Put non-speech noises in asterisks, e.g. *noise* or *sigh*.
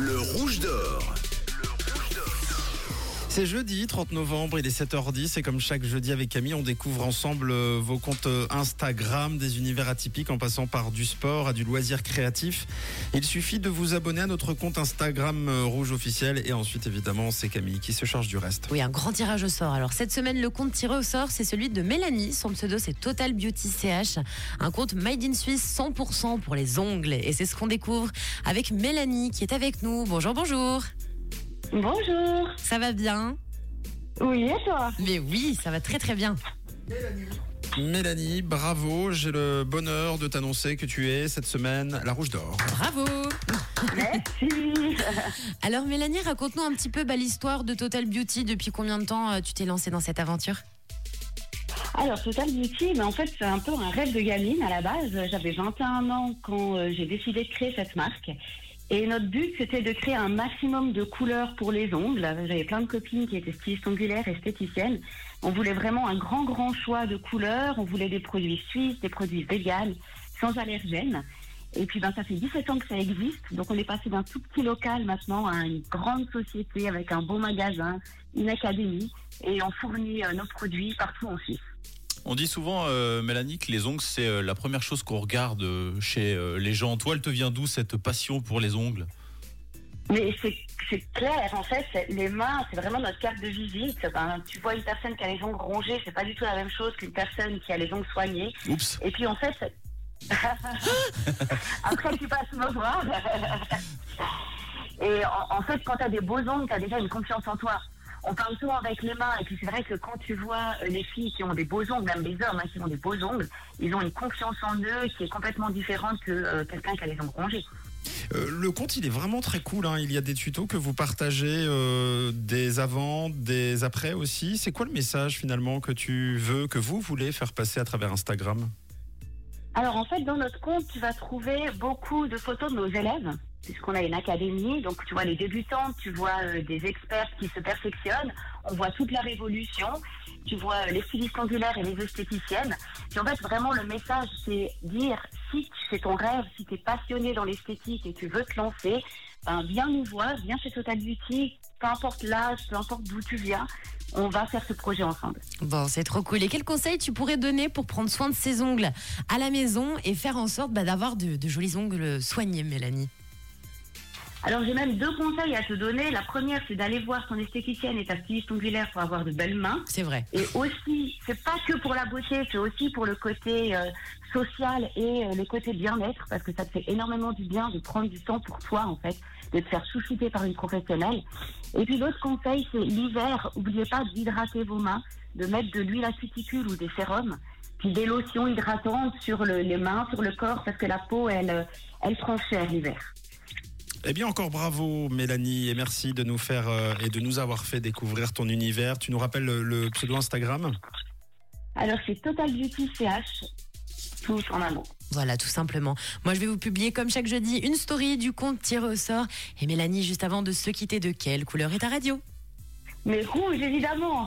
Le rouge d'or. C'est jeudi 30 novembre, il est 7h10 et comme chaque jeudi avec Camille, on découvre ensemble euh, vos comptes euh, Instagram, des univers atypiques en passant par du sport à du loisir créatif. Il suffit de vous abonner à notre compte Instagram euh, Rouge officiel et ensuite évidemment c'est Camille qui se charge du reste. Oui, un grand tirage au sort. Alors cette semaine, le compte tiré au sort, c'est celui de Mélanie. Son pseudo, c'est Total Beauty CH. Un compte made in Suisse 100% pour les ongles. Et c'est ce qu'on découvre avec Mélanie qui est avec nous. Bonjour, bonjour. Bonjour. Ça va bien Oui, et toi Mais oui, ça va très très bien. Mélanie, bravo, j'ai le bonheur de t'annoncer que tu es cette semaine la Rouge d'Or. Bravo Merci. *laughs* Alors Mélanie, raconte-nous un petit peu bah, l'histoire de Total Beauty. Depuis combien de temps euh, tu t'es lancée dans cette aventure? Alors, Total Beauty, mais en fait, c'est un peu un rêve de gamine à la base. J'avais 21 ans quand euh, j'ai décidé de créer cette marque. Et notre but, c'était de créer un maximum de couleurs pour les ongles. J'avais plein de copines qui étaient stylistes ongulaires, esthéticiennes. On voulait vraiment un grand, grand choix de couleurs. On voulait des produits suisses, des produits véganes, sans allergènes. Et puis, ben, ça fait 17 ans que ça existe. Donc, on est passé d'un tout petit local maintenant à une grande société avec un beau magasin, une académie. Et on fournit euh, nos produits partout en Suisse. On dit souvent, euh, Mélanie, que les ongles, c'est euh, la première chose qu'on regarde euh, chez les gens. Toi, elle te vient d'où cette passion pour les ongles? Mais c'est clair, en fait, les mains, c'est vraiment notre carte de visite. Ben, tu vois une personne qui a les ongles rongés, c'est pas du tout la même chose qu'une personne qui a les ongles soignés. Oups. Et puis en fait, *laughs* après tu passes me voir. *laughs* Et en, en fait, quand tu as des beaux ongles, tu as déjà une confiance en toi. On parle souvent avec les mains, et puis c'est vrai que quand tu vois euh, les filles qui ont des beaux ongles, même les hommes hein, qui ont des beaux ongles, ils ont une confiance en eux qui est complètement différente que euh, quelqu'un qui a les ongles rongés. Euh, le compte il est vraiment très cool, hein. il y a des tutos que vous partagez, euh, des avant, des après aussi. C'est quoi le message finalement que tu veux, que vous voulez faire passer à travers Instagram? Alors en fait, dans notre compte, tu vas trouver beaucoup de photos de nos élèves, puisqu'on a une académie. Donc tu vois les débutants, tu vois euh, des experts qui se perfectionnent, on voit toute la révolution, tu vois euh, les stylistes angulaires et les esthéticiennes. Et en fait, vraiment, le message, c'est dire, si c'est ton rêve, si tu es passionné dans l'esthétique et tu veux te lancer, ben, viens nous voir, viens chez Total Beauty, peu importe l'âge, peu importe d'où tu viens, on va faire ce projet ensemble. Bon, c'est trop cool. Et quels conseils tu pourrais donner pour prendre soin de ses ongles à la maison et faire en sorte bah, d'avoir de jolis ongles soignés, Mélanie? Alors j'ai même deux conseils à te donner. La première, c'est d'aller voir ton esthéticienne et ta styliste ongulaire pour avoir de belles mains. C'est vrai. Et aussi, c'est pas que pour la beauté, c'est aussi pour le côté euh, social et euh, le côté bien-être, parce que ça te fait énormément du bien de prendre du temps pour toi, en fait, de te faire chouchouter par une professionnelle. Et puis l'autre conseil, c'est l'hiver, oubliez pas d'hydrater vos mains, de mettre de l'huile à cuticule ou des sérums, puis des lotions hydratantes sur le- les mains, sur le corps, parce que la peau, elle, euh, elle prend cher l'hiver. Eh bien encore bravo Mélanie et merci de nous faire euh, et de nous avoir fait découvrir ton univers. Tu nous rappelles le, le pseudo Instagram? Alors c'est Total Beauty CH, tout en un mot. Voilà, tout simplement. Moi, je vais vous publier, comme chaque jeudi, une story du compte tiré au sort. Et Mélanie, juste avant de se quitter, de quelle couleur est ta radio? Mais rouge, évidemment